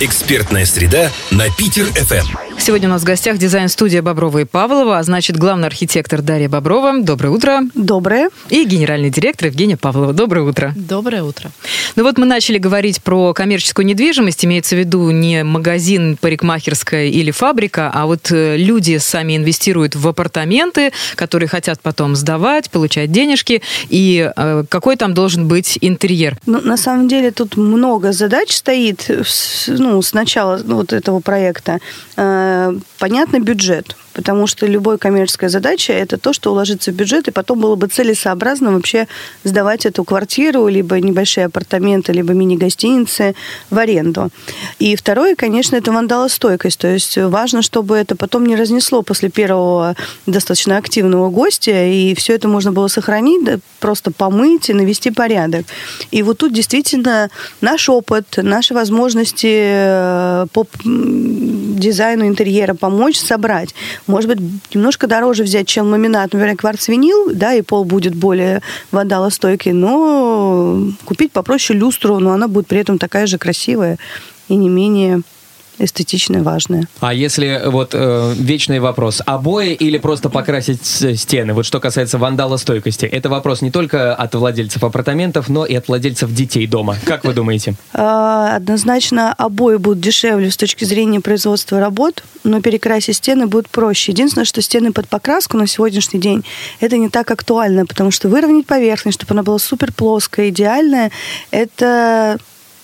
Экспертная среда на Питер-ФМ. Сегодня у нас в гостях дизайн-студия Боброва и Павлова, а значит, главный архитектор Дарья Боброва. Доброе утро. Доброе. И генеральный директор Евгения Павлова. Доброе утро. Доброе утро. Ну вот мы начали говорить про коммерческую недвижимость. Имеется в виду не магазин, парикмахерская или фабрика, а вот э, люди сами инвестируют в апартаменты, которые хотят потом сдавать, получать денежки. И э, какой там должен быть интерьер? Ну, на самом деле тут много задач стоит ну, с начала вот этого проекта. Э, понятно, бюджет потому что любой коммерческая задача – это то, что уложится в бюджет, и потом было бы целесообразно вообще сдавать эту квартиру, либо небольшие апартаменты, либо мини-гостиницы в аренду. И второе, конечно, это вандалостойкость, то есть важно, чтобы это потом не разнесло после первого достаточно активного гостя, и все это можно было сохранить, просто помыть и навести порядок. И вот тут действительно наш опыт, наши возможности э, по дизайну интерьера помочь собрать. Может быть, немножко дороже взять, чем ламинат, например, кварц-винил, да, и пол будет более водолостойкий, но купить попроще люстру, но она будет при этом такая же красивая и не менее эстетичное, важное. А если вот э, вечный вопрос, обои или просто покрасить стены? Вот что касается вандалостойкости, это вопрос не только от владельцев апартаментов, но и от владельцев детей дома. Как вы думаете? А, однозначно обои будут дешевле с точки зрения производства работ, но перекрасить стены будет проще. Единственное, что стены под покраску на сегодняшний день это не так актуально, потому что выровнять поверхность, чтобы она была супер плоская, идеальная, это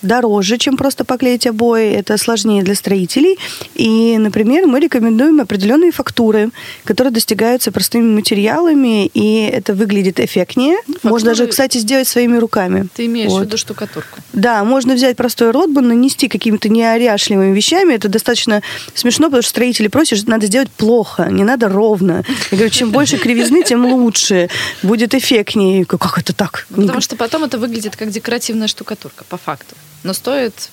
дороже, чем просто поклеить обои, это сложнее для строителей. И, например, мы рекомендуем определенные фактуры, которые достигаются простыми материалами, и это выглядит эффектнее. Фактуры... Можно даже, кстати, сделать своими руками. Ты имеешь вот. в виду штукатурку? Да, можно взять простой ротбан, нанести какими-то неоряшливыми вещами. Это достаточно смешно, потому что строители просят, что надо сделать плохо, не надо ровно. Я говорю, чем больше кривизны, тем лучше. Будет эффектнее. Как это так? Потому что потом это выглядит как декоративная штукатурка, по факту но стоит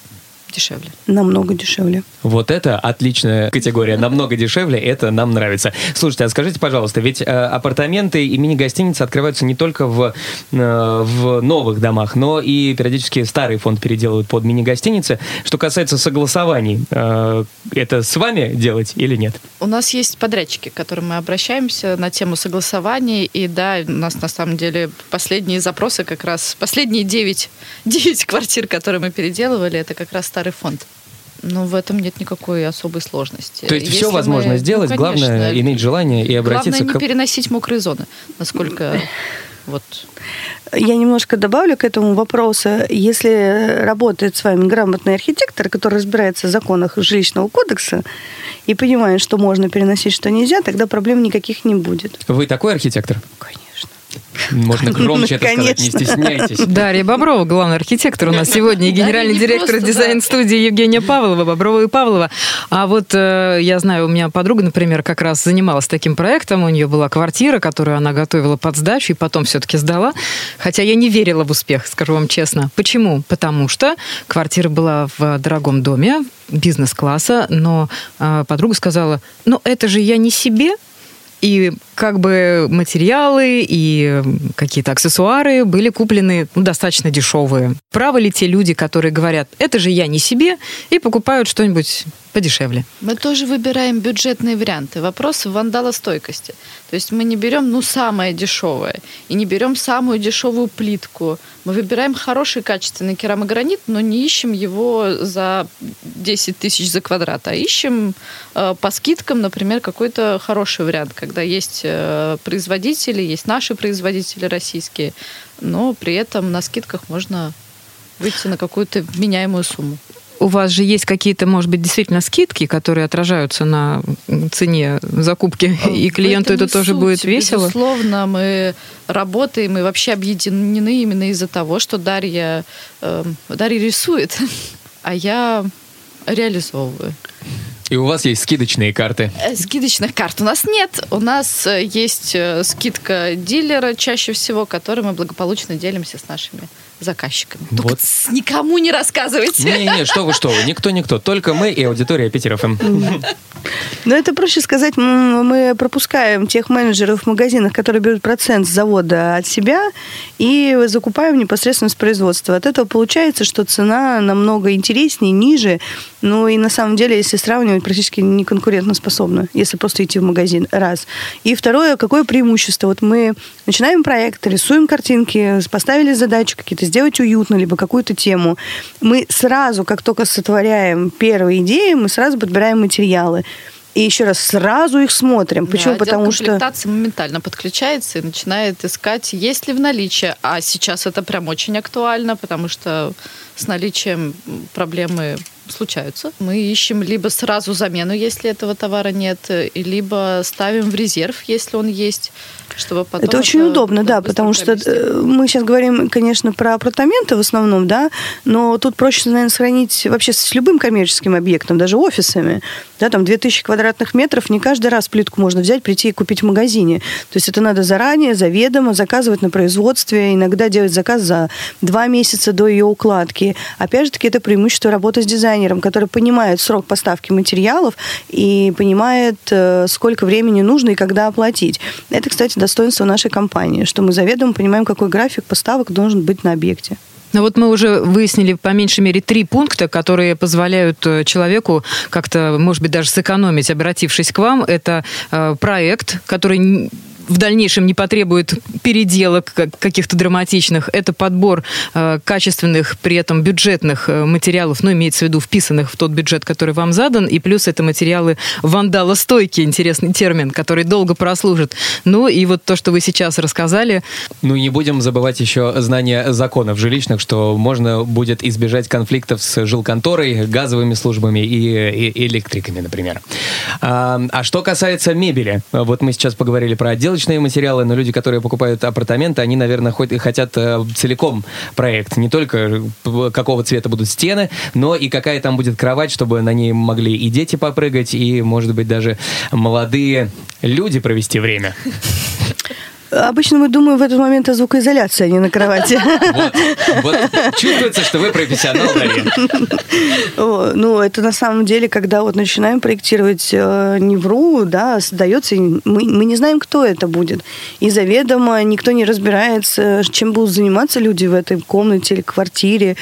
дешевле. Намного дешевле. Вот это отличная категория. Намного дешевле, это нам нравится. Слушайте, а скажите, пожалуйста, ведь э, апартаменты и мини-гостиницы открываются не только в, э, в новых домах, но и периодически старый фонд переделывают под мини-гостиницы. Что касается согласований, э, это с вами делать или нет? У нас есть подрядчики, к которым мы обращаемся на тему согласований. И да, у нас на самом деле последние запросы как раз, последние 9, 9 квартир, которые мы переделывали, это как раз старые старый фонд. Но в этом нет никакой особой сложности. То есть Если все возможно мы... сделать, ну, главное иметь желание и обратиться главное, к... не переносить мокрые зоны, насколько вот... Я немножко добавлю к этому вопросу. Если работает с вами грамотный архитектор, который разбирается в законах жилищного кодекса и понимает, что можно переносить, что нельзя, тогда проблем никаких не будет. Вы такой архитектор? Конечно. Можно громче это сказать, не стесняйтесь. Дарья Боброва, главный архитектор у нас сегодня, и генеральный директор дизайн-студии Евгения Павлова, Боброва и Павлова. А вот э, я знаю, у меня подруга, например, как раз занималась таким проектом, у нее была квартира, которую она готовила под сдачу, и потом все-таки сдала. Хотя я не верила в успех, скажу вам честно. Почему? Потому что квартира была в дорогом доме, бизнес-класса, но э, подруга сказала, ну это же я не себе, и как бы материалы и какие-то аксессуары были куплены ну, достаточно дешевые. Правы ли те люди, которые говорят, это же я не себе, и покупают что-нибудь подешевле? Мы тоже выбираем бюджетные варианты. Вопрос вандалостойкости. То есть мы не берем, ну, самое дешевое, и не берем самую дешевую плитку. Мы выбираем хороший качественный керамогранит, но не ищем его за 10 тысяч за квадрат, а ищем э, по скидкам, например, какой-то хороший вариант, когда есть э, производители, есть наши производители российские, но при этом на скидках можно выйти на какую-то вменяемую сумму у вас же есть какие-то, может быть, действительно скидки, которые отражаются на цене закупки, и клиенту это, это тоже суть. будет весело? Безусловно, мы работаем и вообще объединены именно из-за того, что Дарья, э, Дарья рисует, а я реализовываю. И у вас есть скидочные карты? Э, скидочных карт у нас нет. У нас есть э, скидка дилера чаще всего, которой мы благополучно делимся с нашими заказчиками. Только вот. никому не рассказывайте. Не-не, что вы, что вы, никто, никто. Только мы и аудитория Питер ФМ. Ну, это проще сказать, мы пропускаем тех менеджеров в магазинах, которые берут процент с завода от себя, и закупаем непосредственно с производства. От этого получается, что цена намного интереснее, ниже, ну и на самом деле, если сравнивать, практически не конкурентоспособна, если просто идти в магазин. Раз. И второе, какое преимущество? Вот мы начинаем проект, рисуем картинки, поставили задачу какие-то, сделать уютно, либо какую-то тему. Мы сразу, как только сотворяем первые идеи, мы сразу подбираем материалы. И еще раз сразу их смотрим. Почему? Да, Потому что моментально подключается и начинает искать, есть ли в наличии. А сейчас это прям очень актуально, потому что с наличием проблемы случаются. Мы ищем либо сразу замену, если этого товара нет, либо ставим в резерв, если он есть чтобы потом... Это очень это удобно, да, потому что э, мы сейчас говорим, конечно, про апартаменты в основном, да, но тут проще, наверное, сохранить вообще с любым коммерческим объектом, даже офисами, да, там 2000 квадратных метров, не каждый раз плитку можно взять, прийти и купить в магазине. То есть это надо заранее, заведомо заказывать на производстве, иногда делать заказ за два месяца до ее укладки. Опять же таки, это преимущество работы с дизайнером, который понимает срок поставки материалов и понимает, э, сколько времени нужно и когда оплатить. Это, кстати, достоинство нашей компании, что мы заведомо понимаем, какой график поставок должен быть на объекте. Ну вот мы уже выяснили по меньшей мере три пункта, которые позволяют э, человеку как-то, может быть, даже сэкономить, обратившись к вам. Это э, проект, который в дальнейшем не потребует переделок каких-то драматичных. Это подбор э, качественных, при этом бюджетных э, материалов, ну, имеется в виду вписанных в тот бюджет, который вам задан, и плюс это материалы вандалостойкие, интересный термин, который долго прослужит. Ну, и вот то, что вы сейчас рассказали. Ну, не будем забывать еще знания законов жилищных, что можно будет избежать конфликтов с жилконторой, газовыми службами и, и электриками, например. А, а что касается мебели, вот мы сейчас поговорили про отдел отделочные материалы, но люди, которые покупают апартаменты, они, наверное, хоть хотят э, целиком проект. Не только э, какого цвета будут стены, но и какая там будет кровать, чтобы на ней могли и дети попрыгать, и, может быть, даже молодые люди провести время. Обычно мы думаем в этот момент о звукоизоляции, а не на кровати. Вот, чувствуется, что вы профессионал, Дарья. Ну, это на самом деле, когда вот начинаем проектировать э, не вру, да, создается, мы, мы не знаем, кто это будет. И заведомо никто не разбирается, чем будут заниматься люди в этой комнате или квартире.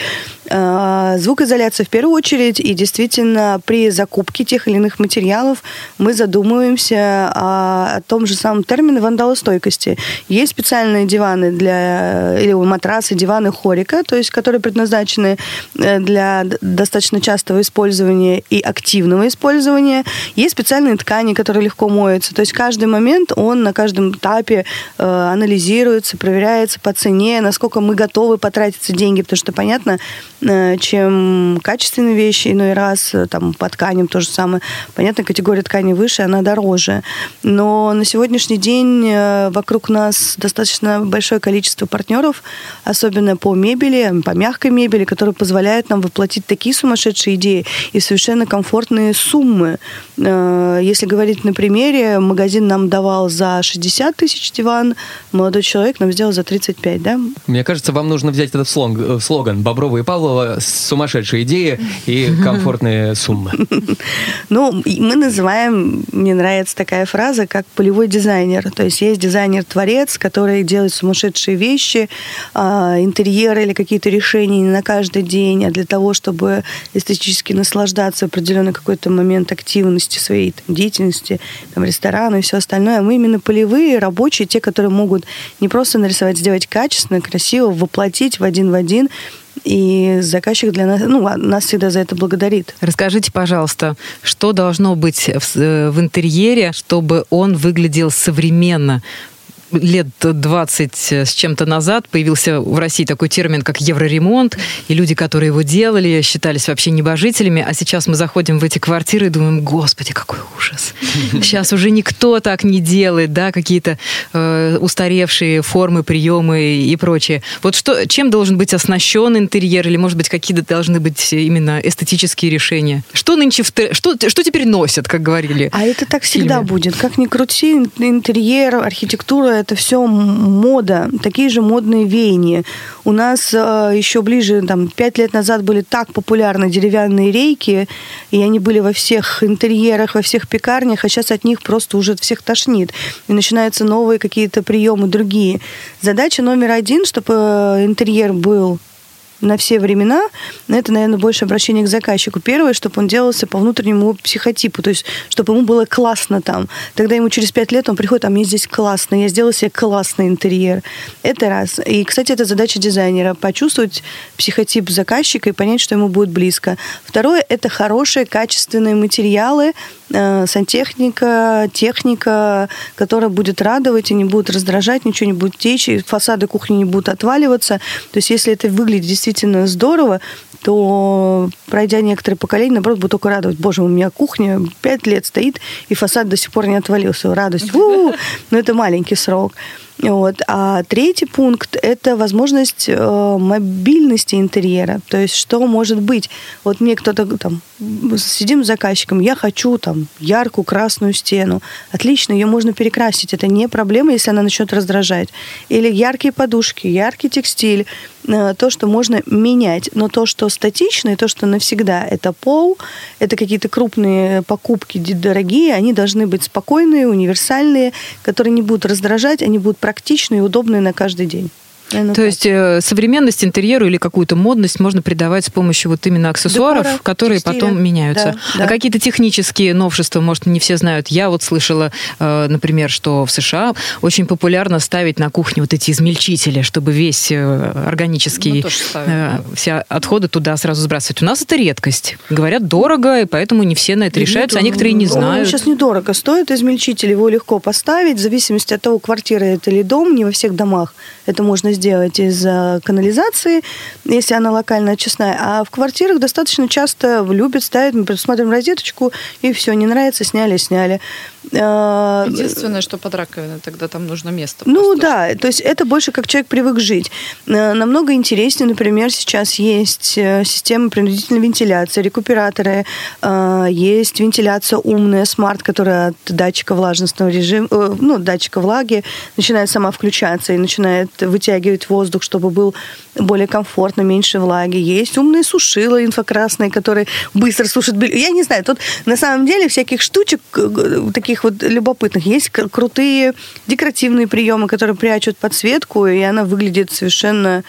Э, звукоизоляция в первую очередь, и действительно при закупке тех или иных материалов мы задумываемся о, о том же самом термине вандалостойкости. Есть специальные диваны для, или матрасы, диваны хорика, то есть которые предназначены э, для достаточно частого использования и активного использования. Есть специальные ткани, которые легко моются. То есть каждый момент, он на каждом этапе э, анализируется, проверяется по цене, насколько мы готовы потратиться деньги, потому что, понятно, чем качественные вещи, иной раз э, там по тканям то же самое. Понятно, категория ткани выше, она дороже. Но на сегодняшний день э, вокруг нас достаточно большое количество партнеров, особенно по мебели, по мягкой мебели, которые позволяют нам воплотить такие сумасшедшие идеи и совершенно комфортные суммы. Если говорить на примере, магазин нам давал за 60 тысяч диван, молодой человек нам сделал за 35, да? Мне кажется, вам нужно взять этот слоган «Бобровый и Павлов Павлова сумасшедшие идеи и комфортные суммы. Ну, мы называем, мне нравится такая фраза, как полевой дизайнер. То есть есть дизайнер-творец, который делает сумасшедшие вещи, а, интерьеры или какие-то решения не на каждый день, а для того, чтобы эстетически наслаждаться определенный какой-то момент активности своей там, деятельности, там, ресторана и все остальное. А мы именно полевые, рабочие, те, которые могут не просто нарисовать, сделать качественно, красиво, воплотить в один в один и заказчик для нас, ну, а нас всегда за это благодарит. Расскажите, пожалуйста, что должно быть в, э, в интерьере, чтобы он выглядел современно? Лет 20 с чем-то назад появился в России такой термин, как евроремонт, и люди, которые его делали, считались вообще небожителями, а сейчас мы заходим в эти квартиры и думаем, господи, какой ужас. Сейчас уже никто так не делает, да, какие-то э, устаревшие формы, приемы и прочее. Вот что, чем должен быть оснащен интерьер, или, может быть, какие-то должны быть именно эстетические решения? Что нынче, в, что, что теперь носят, как говорили? А это так всегда будет. Как ни крути, интерьер, архитектура это все мода, такие же модные веяния. У нас э, еще ближе, там, пять лет назад были так популярны деревянные рейки, и они были во всех интерьерах, во всех пекарнях, а сейчас от них просто уже всех тошнит. И начинаются новые какие-то приемы другие. Задача номер один, чтобы э, интерьер был на все времена, это, наверное, больше обращение к заказчику. Первое, чтобы он делался по внутреннему психотипу, то есть, чтобы ему было классно там. Тогда ему через пять лет он приходит, а мне здесь классно, я сделал себе классный интерьер. Это раз. И, кстати, это задача дизайнера, почувствовать психотип заказчика и понять, что ему будет близко. Второе, это хорошие, качественные материалы, сантехника, техника, которая будет радовать и не будет раздражать, ничего не будет течь, и фасады кухни не будут отваливаться. То есть, если это выглядит действительно здорово, то, пройдя некоторые поколения, наоборот, буду только радовать. Боже, у меня кухня пять лет стоит, и фасад до сих пор не отвалился. Радость. У-у-у! Но это маленький срок. Вот. А третий пункт – это возможность э, мобильности интерьера. То есть что может быть? Вот мне кто-то там, сидим с заказчиком, я хочу там яркую красную стену. Отлично, ее можно перекрасить. Это не проблема, если она начнет раздражать. Или яркие подушки, яркий текстиль. Э, то, что можно менять. Но то, что статично, и то, что навсегда, это пол, это какие-то крупные покупки дорогие, они должны быть спокойные, универсальные, которые не будут раздражать, они будут практичные и удобные на каждый день. Наверное, То так. есть э, современность интерьеру или какую-то модность можно придавать с помощью вот именно аксессуаров, Декора, которые текстиля. потом меняются. Да, да. А какие-то технические новшества, может, не все знают. Я вот слышала, э, например, что в США очень популярно ставить на кухне вот эти измельчители, чтобы весь э, органический, ставим, все отходы туда сразу сбрасывать. У нас это редкость. Говорят, дорого, и поэтому не все на это решаются, а некоторые не знают. Сейчас недорого стоит измельчитель, его легко поставить, в зависимости от того, квартира это или дом, не во всех домах это можно сделать из канализации, если она локально очистная. А в квартирах достаточно часто любят ставить, мы смотрим розеточку, и все, не нравится, сняли, сняли. А, Единственное, что под раковиной, тогда там нужно место. Ну просто. да, то есть это больше как человек привык жить. Э, намного интереснее, например, сейчас есть э, система принудительной вентиляции, рекуператоры, э, есть вентиляция умная, смарт, которая от датчика влажностного режима, ну, датчика влаги начинает сама включаться и начинает вытягивать воздух, чтобы был более комфортно, меньше влаги. Есть умные сушила инфракрасные, которые быстро сушат белье. Я не знаю, тут на самом деле всяких штучек таких вот любопытных. Есть крутые декоративные приемы, которые прячут подсветку, и она выглядит совершенно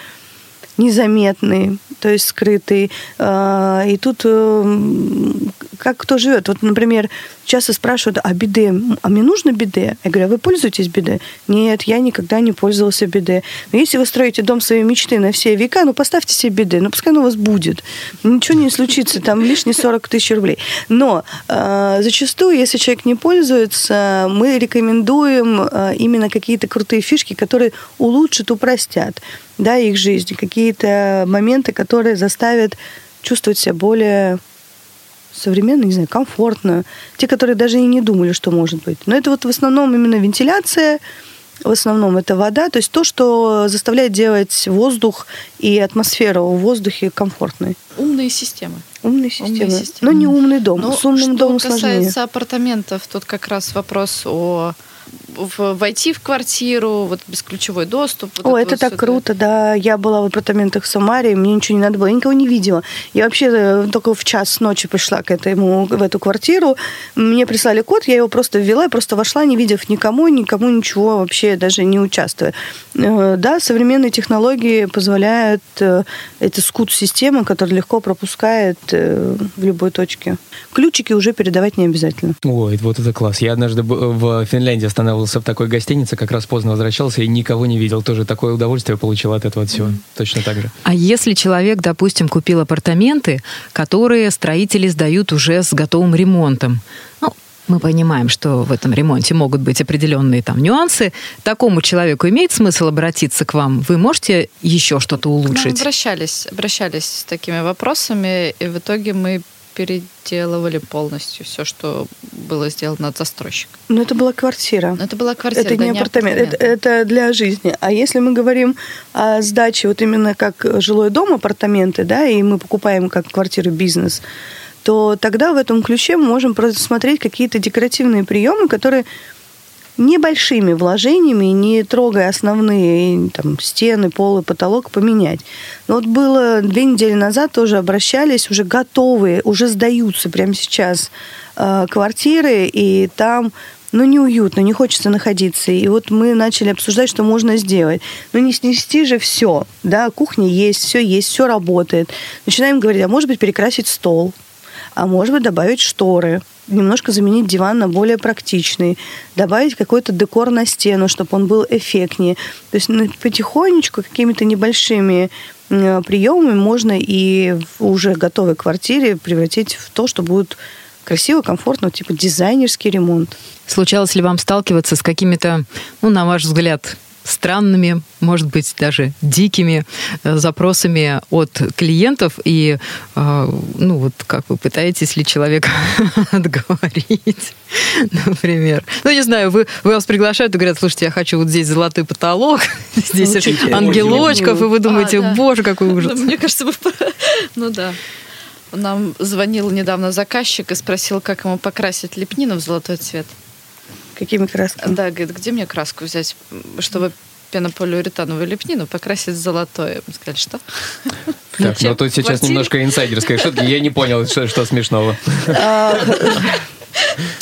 незаметный, то есть скрытый. А, и тут э, как кто живет. Вот, например, часто спрашивают, а биде, а мне нужно биде? Я говорю, а вы пользуетесь биде? Нет, я никогда не пользовался биде. Но если вы строите дом своей мечты на все века, ну поставьте себе биде, ну пускай оно у вас будет. Ничего не случится, там лишние 40 тысяч рублей. Но э, зачастую, если человек не пользуется, мы рекомендуем э, именно какие-то крутые фишки, которые улучшат, упростят да, их жизнь, какие-то моменты, которые заставят чувствовать себя более современно, не знаю, комфортно. Те, которые даже и не думали, что может быть. Но это вот в основном именно вентиляция, в основном это вода, то есть то, что заставляет делать воздух и атмосферу в воздухе комфортной. Умные системы. Умные системы. Умные системы. Но не умный дом. Но С умным домом сложнее. Что касается апартаментов, тут как раз вопрос о войти в квартиру, вот бесключевой доступ. Вот О, это, это так круто, да. Я была в апартаментах в Самаре, мне ничего не надо было, я никого не видела. Я вообще э, только в час ночи пришла к этому, в эту квартиру. Мне прислали код, я его просто ввела, я просто вошла, не видев никому, никому ничего вообще, даже не участвуя. Э, да, современные технологии позволяют, э, это скут-система, которая легко пропускает в любой точке. Ключики уже передавать не обязательно. Ой, вот это класс. Я однажды в Финляндии останавливался в такой гостинице, как раз поздно возвращался и никого не видел. Тоже такое удовольствие получил от этого всего. Mm. Точно так же. А если человек, допустим, купил апартаменты, которые строители сдают уже с готовым ремонтом, ну, мы понимаем, что в этом ремонте могут быть определенные там нюансы. Такому человеку имеет смысл обратиться к вам? Вы можете еще что-то улучшить? Мы обращались, обращались с такими вопросами, и в итоге мы переделывали полностью все, что было сделано от застройщика. Но это была квартира. Но это была квартира, это да, не апартамент. апартамент. Это, это для жизни. А если мы говорим о сдаче вот именно как жилой дом, апартаменты, да, и мы покупаем как квартиру бизнес, то тогда в этом ключе мы можем просмотреть какие-то декоративные приемы, которые небольшими вложениями, не трогая основные там, стены, пол и потолок, поменять. Но вот было две недели назад тоже обращались, уже готовые, уже сдаются прямо сейчас э, квартиры, и там ну, неуютно, не хочется находиться. И вот мы начали обсуждать, что можно сделать. Ну, не снести же все, да, кухня есть, все есть, все работает. Начинаем говорить, а может быть, перекрасить стол, а может быть, добавить шторы, немножко заменить диван на более практичный, добавить какой-то декор на стену, чтобы он был эффектнее. То есть ну, потихонечку какими-то небольшими приемами можно и в уже готовой квартире превратить в то, что будет красиво, комфортно, типа дизайнерский ремонт. Случалось ли вам сталкиваться с какими-то, ну, на ваш взгляд, странными, может быть, даже дикими э, запросами от клиентов. И, э, ну, вот как вы пытаетесь ли человека отговорить, например. Ну, не знаю, вы, вы вас приглашают и говорят, слушайте, я хочу вот здесь золотой потолок, здесь ангелочков, и вы думаете, а, боже, какой ну, ужас. Мне кажется, вы... Ну да. Нам звонил недавно заказчик и спросил, как ему покрасить лепнину в золотой цвет. Какими красками? Да, говорит, где мне краску взять, чтобы пенополиуретановую лепнину покрасить золотое. Мы сказали, что? Так, ну тут сейчас немножко инсайдерская шутка. Я не понял, что, что смешного. А,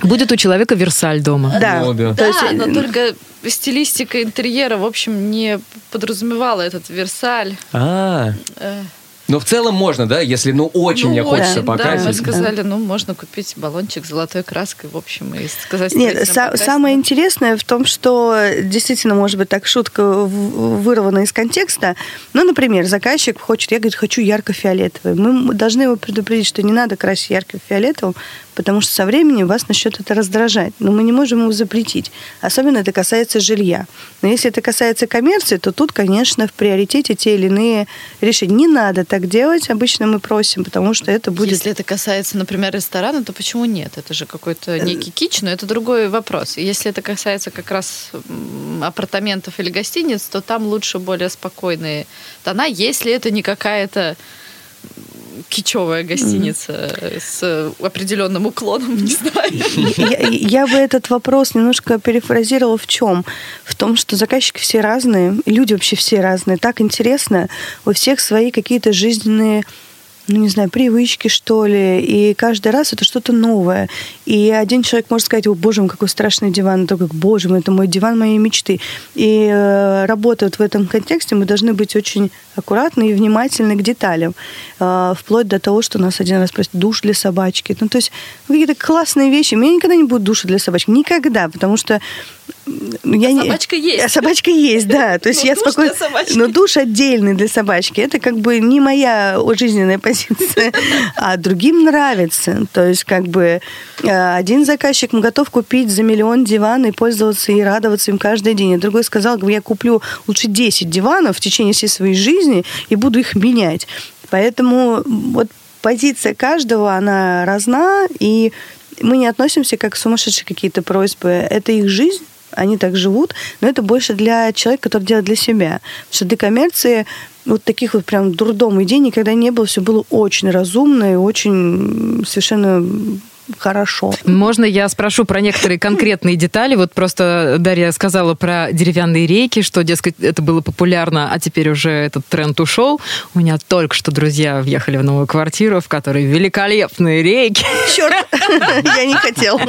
Будет у человека Версаль дома. Да. Ну, да. да но только стилистика интерьера, в общем, не подразумевала этот Версаль. А. Э. Но в целом можно, да, если ну очень ну, не хочется да, покрасить. Да, мы сказали, ну можно купить баллончик с золотой краской, в общем, и сказать. Нет, са- самое интересное в том, что действительно, может быть, так шутка вырвана из контекста. Ну, например, заказчик хочет, я говорю, хочу ярко-фиолетовый. Мы должны его предупредить, что не надо красить ярко-фиолетовым, потому что со временем вас начнет это раздражать. Но мы не можем его запретить. Особенно это касается жилья. Но если это касается коммерции, то тут, конечно, в приоритете те или иные решения. Не надо так делать, обычно мы просим, потому что это будет... Если это касается, например, ресторана, то почему нет? Это же какой-то э, некий кич, но это другой вопрос. Если это касается как раз апартаментов или гостиниц, то там лучше более спокойные тона, если это не какая-то кичевая гостиница mm. с определенным уклоном, не знаю. Я, я бы этот вопрос немножко перефразировала в чем? В том, что заказчики все разные, люди вообще все разные. Так интересно, у всех свои какие-то жизненные ну, не знаю, привычки, что ли, и каждый раз это что-то новое. И один человек может сказать, о, боже мой, какой страшный диван, как, боже мой, это мой диван моей мечты. И э, работая в этом контексте, мы должны быть очень аккуратны и внимательны к деталям, э, вплоть до того, что нас один раз спросят, душ для собачки. Ну, то есть какие-то классные вещи. У меня никогда не будет душа для собачки. Никогда, потому что я а собачка не... есть. А собачка есть, да. То есть Но я спокойно... Но душ отдельный для собачки. Это как бы не моя жизненная позиция, а другим нравится. То есть как бы э, один заказчик готов купить за миллион диван и пользоваться и радоваться им каждый день. А другой сказал, я куплю лучше 10 диванов в течение всей своей жизни и буду их менять. Поэтому вот позиция каждого, она разна, и мы не относимся как сумасшедшие какие-то просьбы. Это их жизнь, они так живут, но это больше для человека, который делает для себя. Потому что для коммерции вот таких вот прям дурдом идей никогда не было. Все было очень разумно и очень совершенно хорошо. Можно я спрошу про некоторые конкретные детали? Вот просто Дарья сказала про деревянные рейки, что, дескать, это было популярно, а теперь уже этот тренд ушел. У меня только что друзья въехали в новую квартиру, в которой великолепные рейки. Черт, я не хотел.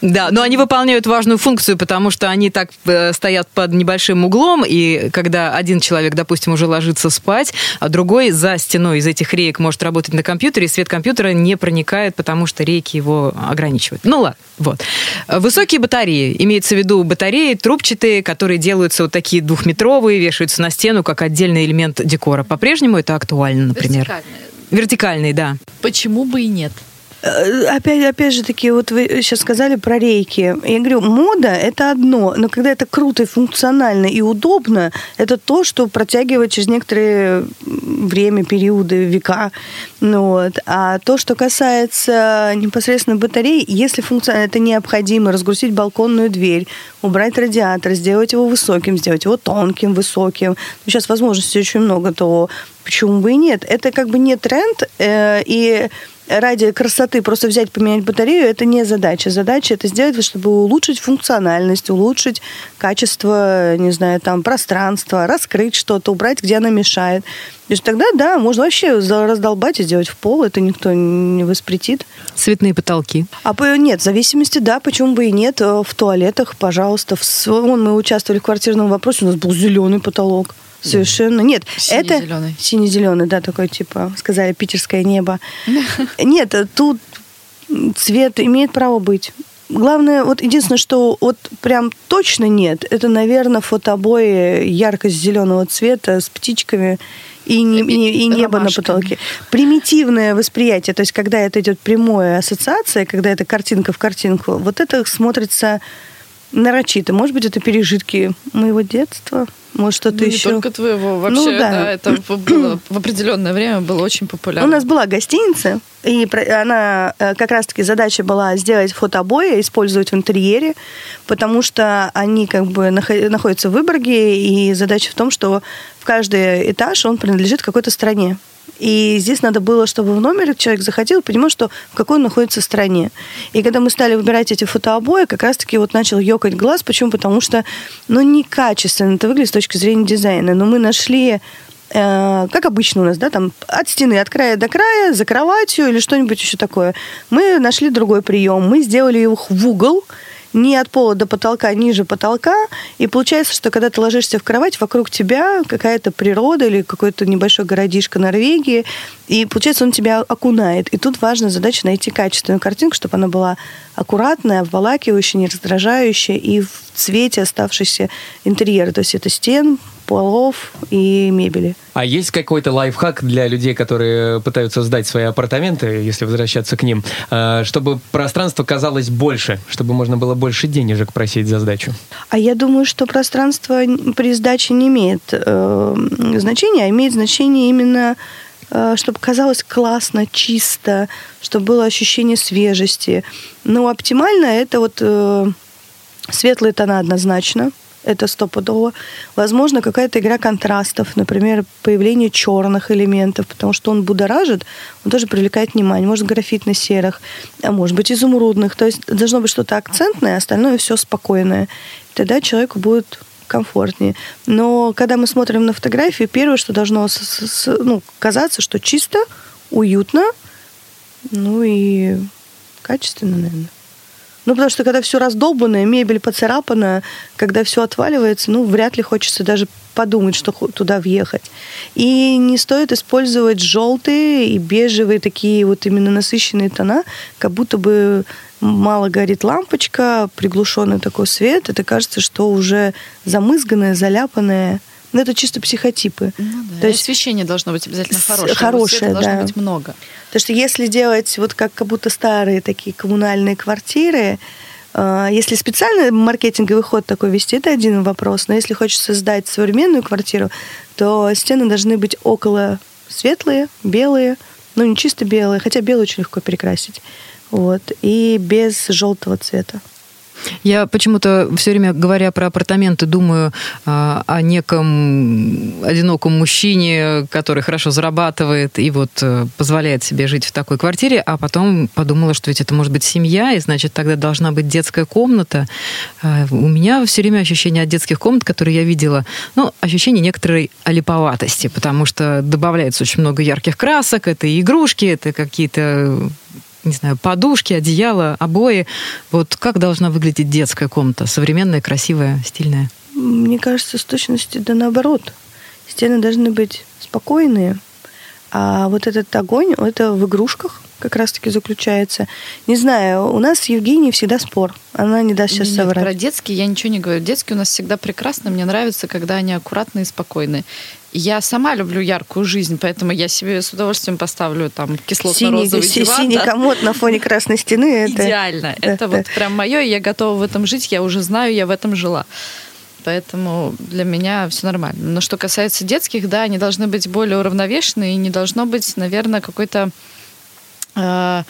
Да, но они выполняют важную функцию, потому что они так э, стоят под небольшим углом, и когда один человек, допустим, уже ложится спать, а другой за стеной из этих рейк может работать на компьютере, и свет компьютера не проникает, потому что рейки батарейки его ограничивают. Ну ладно, вот. Высокие батареи, имеется в виду батареи трубчатые, которые делаются вот такие двухметровые, вешаются на стену как отдельный элемент декора. По-прежнему это актуально, например. Вертикальные. Вертикальные, да. Почему бы и нет? Э, опять, опять же таки, вот вы сейчас сказали про рейки. Я говорю, мода – это одно, но когда это круто и функционально и удобно, это то, что протягивает через некоторые время, периоды, века. Ну, вот. А то, что касается непосредственно батарей, если функционально это необходимо, разгрузить балконную дверь, убрать радиатор, сделать его высоким, сделать его тонким, высоким. Сейчас возможностей очень много, то почему бы и нет? Это как бы не тренд, э, и ради красоты просто взять, поменять батарею, это не задача. Задача это сделать, чтобы улучшить функциональность, улучшить качество, не знаю, там, пространства, раскрыть что-то, убрать, где она мешает. То есть тогда, да, можно вообще раздолбать и сделать в пол, это никто не воспретит. Цветные потолки. А нет, в зависимости, да, почему бы и нет. Э, в туалетах, пожалуйста. В, вон мы участвовали в квартирном вопросе, у нас был зеленый потолок. Совершенно нет. Синий-зеленый. Это синий-зеленый, да, такой типа, сказали, питерское небо. Нет, тут цвет имеет право быть. Главное, вот единственное, что вот прям точно нет, это, наверное, фотобои ярко-зеленого цвета с птичками и, не, и, и небо на потолке. Примитивное восприятие, то есть когда это идет прямая ассоциация, когда это картинка в картинку, вот это смотрится нарочито. Может быть, это пережитки моего детства. Может, что-то ну, еще. Не только твоего. Ну Вообще, ну, да. да, это было в определенное время было очень популярно. У нас была гостиница, и она э, как раз-таки задача была сделать фотообои, использовать в интерьере, потому что они как бы находятся в Выборге, и задача в том, что в каждый этаж он принадлежит какой-то стране. И здесь надо было, чтобы в номере человек заходил и понимал, что в какой он находится стране. И когда мы стали выбирать эти фотообои, как раз-таки вот начал ёкать глаз. Почему? Потому что, ну, некачественно это выглядит с точки зрения дизайна. Но мы нашли э, как обычно у нас, да, там от стены, от края до края, за кроватью или что-нибудь еще такое. Мы нашли другой прием. Мы сделали их в угол, не от пола до потолка, ниже потолка. И получается, что когда ты ложишься в кровать, вокруг тебя какая-то природа или какой-то небольшой городишко Норвегии. И получается, он тебя окунает. И тут важная задача найти качественную картинку, чтобы она была аккуратная, обволакивающая, не раздражающая и в цвете оставшийся интерьера. То есть это стен, полов и мебели. А есть какой-то лайфхак для людей, которые пытаются сдать свои апартаменты, если возвращаться к ним, э, чтобы пространство казалось больше, чтобы можно было больше денежек просить за сдачу? А я думаю, что пространство при сдаче не имеет э, значения, а имеет значение именно э, чтобы казалось классно, чисто, чтобы было ощущение свежести. Но оптимально это вот э, светлые тона однозначно, это стопудово. Возможно, какая-то игра контрастов, например, появление черных элементов, потому что он будоражит, он тоже привлекает внимание. Может, графитно-серых, а может быть, изумрудных. То есть должно быть что-то акцентное, остальное все спокойное. И тогда человеку будет комфортнее. Но когда мы смотрим на фотографии, первое, что должно ну, казаться, что чисто, уютно, ну и качественно, наверное. Ну, потому что когда все раздолбанное, мебель поцарапанная, когда все отваливается, ну, вряд ли хочется даже подумать, что туда въехать. И не стоит использовать желтые и бежевые такие вот именно насыщенные тона, как будто бы мало горит лампочка, приглушенный такой свет, это кажется, что уже замызганное, заляпанное. Ну, это чисто психотипы. Ну, да. То есть освещение должно быть обязательно хорошее. Хорошее, да. должно быть много. Потому что если делать вот как, как будто старые такие коммунальные квартиры, э, если специально маркетинговый ход такой вести, это один вопрос. Но если хочется создать современную квартиру, то стены должны быть около светлые, белые, ну не чисто белые, хотя белый очень легко перекрасить. Вот, и без желтого цвета. Я почему-то все время, говоря про апартаменты, думаю а, о неком одиноком мужчине, который хорошо зарабатывает и вот а, позволяет себе жить в такой квартире, а потом подумала, что ведь это может быть семья, и значит тогда должна быть детская комната. А, у меня все время ощущение от детских комнат, которые я видела, ну, ощущение некоторой олиповатости, потому что добавляется очень много ярких красок, это игрушки, это какие-то не знаю, подушки, одеяло, обои. Вот как должна выглядеть детская комната? Современная, красивая, стильная? Мне кажется, с точностью да наоборот. Стены должны быть спокойные, а вот этот огонь, это в игрушках как раз-таки заключается. Не знаю, у нас с Евгенией всегда спор. Она не даст сейчас Нет, соврать. Про детские я ничего не говорю. Детские у нас всегда прекрасны. Мне нравится, когда они аккуратные и спокойные. Я сама люблю яркую жизнь, поэтому я себе с удовольствием поставлю там кислотно-розовый синий, диван. Синий да. комод на фоне красной стены. Это... Идеально. Да, это да. вот прям мое, и я готова в этом жить. Я уже знаю, я в этом жила. Поэтому для меня все нормально. Но что касается детских, да, они должны быть более уравновешенные, и не должно быть, наверное, какой-то э,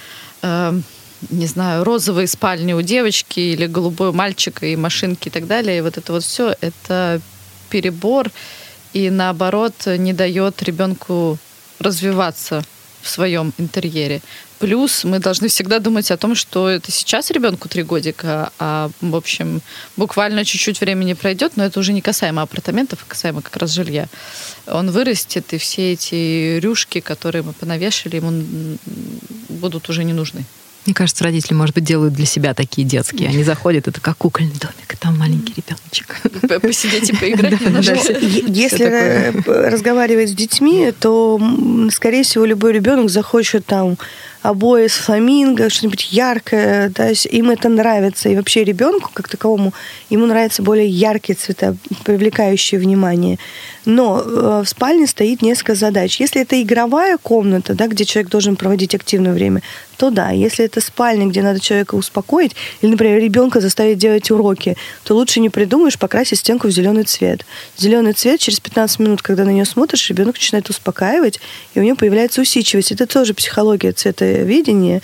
э, не знаю, розовые спальни у девочки или голубой мальчика и машинки и так далее. И вот это вот все, это перебор и наоборот не дает ребенку развиваться в своем интерьере. Плюс мы должны всегда думать о том, что это сейчас ребенку три годика, а, в общем, буквально чуть-чуть времени пройдет, но это уже не касаемо апартаментов, а касаемо как раз жилья. Он вырастет, и все эти рюшки, которые мы понавешали, ему будут уже не нужны. Мне кажется, родители, может быть, делают для себя такие детские. Они заходят, это как кукольный домик, и там маленький ребеночек. Посидеть и поиграть Если разговаривать с детьми, то, скорее всего, любой ребенок захочет там обои с фламинго, что-нибудь яркое, да, им это нравится. И вообще ребенку, как таковому, ему нравятся более яркие цвета, привлекающие внимание. Но э, в спальне стоит несколько задач. Если это игровая комната, да, где человек должен проводить активное время, то да. Если это спальня, где надо человека успокоить, или, например, ребенка заставить делать уроки, то лучше не придумаешь покрасить стенку в зеленый цвет. Зеленый цвет через 15 минут, когда на нее смотришь, ребенок начинает успокаивать, и у него появляется усидчивость. Это тоже психология цветоведения.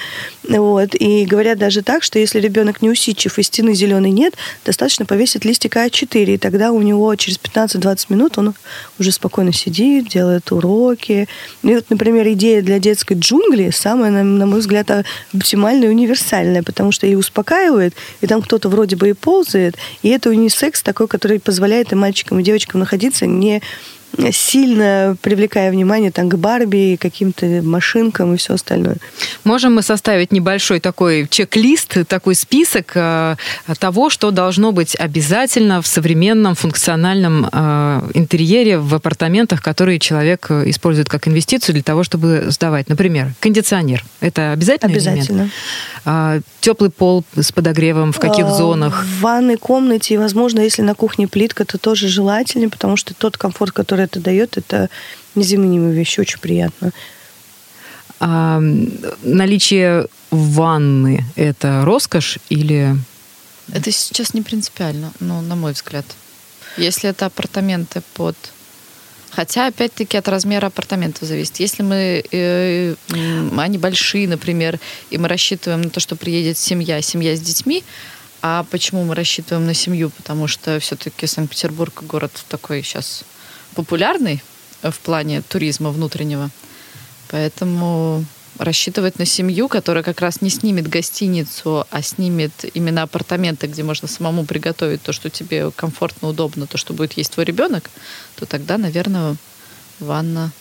Вот. И говорят даже так, что если ребенок не усидчив и стены зеленой нет, достаточно повесить листик А4, и тогда у него через 15-20 минут он уже спокойно сидит, делает уроки. И вот, например, идея для детской джунгли самая, на мой взгляд, оптимальная и универсальная, потому что и успокаивает, и там кто-то вроде бы и ползает, и это унисекс такой, который позволяет и мальчикам, и девочкам находиться не сильно привлекая внимание там, к Барби, каким-то машинкам и все остальное. Можем мы составить небольшой такой чек-лист, такой список э, того, что должно быть обязательно в современном функциональном э, интерьере в апартаментах, которые человек э, использует как инвестицию для того, чтобы сдавать. Например, кондиционер. Это обязательно? Обязательно. А, теплый пол с подогревом в каких а, зонах? В ванной комнате, и, возможно, если на кухне плитка, то тоже желательно, потому что тот комфорт, который это дает, это незаменимая вещь, очень приятно. А, наличие ванны – это роскошь или… Это сейчас не принципиально, ну, на мой взгляд. Если это апартаменты под Хотя, опять-таки, от размера апартамента зависит. Если мы, э, они большие, например, и мы рассчитываем на то, что приедет семья, семья с детьми, а почему мы рассчитываем на семью? Потому что все-таки Санкт-Петербург город такой сейчас популярный в плане туризма внутреннего. Поэтому рассчитывать на семью, которая как раз не снимет гостиницу, а снимет именно апартаменты, где можно самому приготовить то, что тебе комфортно, удобно, то, что будет есть твой ребенок, то тогда, наверное, ванна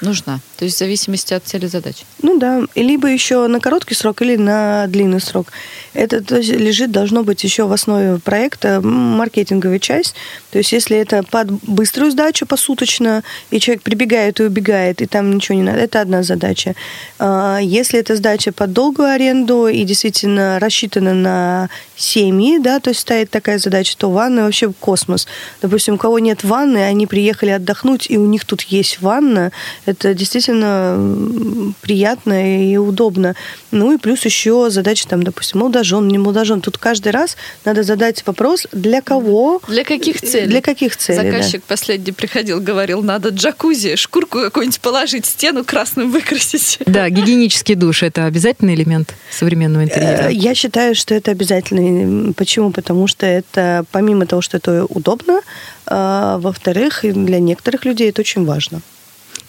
нужна. То есть в зависимости от цели задач. Ну да, либо еще на короткий срок или на длинный срок. Это то есть, лежит, должно быть еще в основе проекта маркетинговая часть. То есть если это под быструю сдачу посуточно, и человек прибегает и убегает, и там ничего не надо, это одна задача. А, если это сдача под долгую аренду и действительно рассчитана на семьи, да, то есть стоит такая задача, то ванна вообще космос. Допустим, у кого нет ванны, они приехали отдохнуть, и у них тут есть ванна, это действительно приятно и удобно. Ну и плюс еще задача там, допустим, молодожен, не молодожен. Тут каждый раз надо задать вопрос, для кого... Для каких целей? Для каких целей, Заказчик да. последний приходил, говорил, надо джакузи, шкурку какую-нибудь положить, стену красным выкрасить. Да, гигиенический душ – это обязательный элемент современного интерьера? Э, я считаю, что это обязательно. Почему? Потому что это, помимо того, что это удобно, а, во-вторых, для некоторых людей это очень важно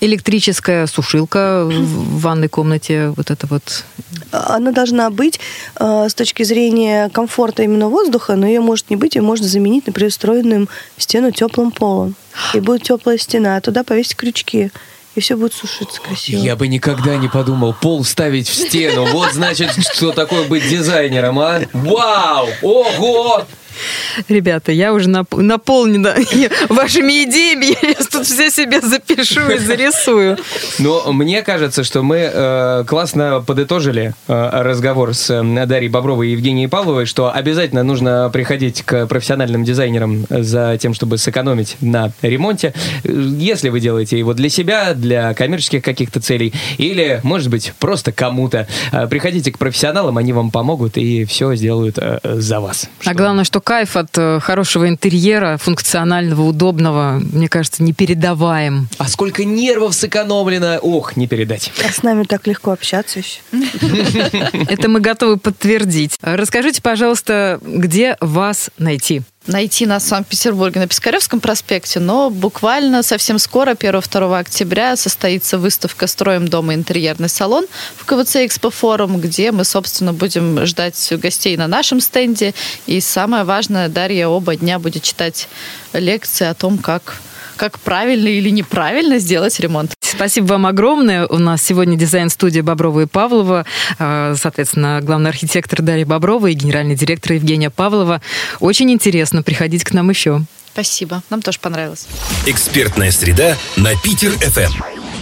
электрическая сушилка в ванной комнате, вот это вот? Она должна быть э, с точки зрения комфорта именно воздуха, но ее может не быть, ее можно заменить, например, встроенным в стену теплым полом. И будет теплая стена, а туда повесить крючки и все будет сушиться красиво. Я бы никогда не подумал пол ставить в стену. Вот значит, что такое быть дизайнером, а? Вау! Ого! Ребята, я уже нап- наполнена вашими идеями. Я тут все себе запишу и зарисую. Но мне кажется, что мы э, классно подытожили э, разговор с э, Дарьей Бобровой и Евгенией Павловой, что обязательно нужно приходить к профессиональным дизайнерам за тем, чтобы сэкономить на ремонте. Если вы делаете его для себя, для коммерческих каких-то целей, или, может быть, просто кому-то, э, приходите к профессионалам, они вам помогут и все сделают э, за вас. А главное, что кайф от э, хорошего интерьера, функционального, удобного, мне кажется, не передаваем. А сколько нервов сэкономлено, ох, не передать. А с нами так легко общаться еще. Это мы готовы подтвердить. Расскажите, пожалуйста, где вас найти? Найти нас в Санкт-Петербурге на Пискаревском проспекте, но буквально совсем скоро, 1-2 октября, состоится выставка «Строим дома интерьерный салон» в КВЦ Экспо Форум, где мы, собственно, будем ждать гостей на нашем стенде. И самое важное, Дарья оба дня будет читать лекции о том, как как правильно или неправильно сделать ремонт. Спасибо вам огромное. У нас сегодня дизайн-студия Боброва и Павлова. А, соответственно, главный архитектор Дарья Боброва и генеральный директор Евгения Павлова. Очень интересно. Приходите к нам еще. Спасибо. Нам тоже понравилось. Экспертная среда на Питер-ФМ.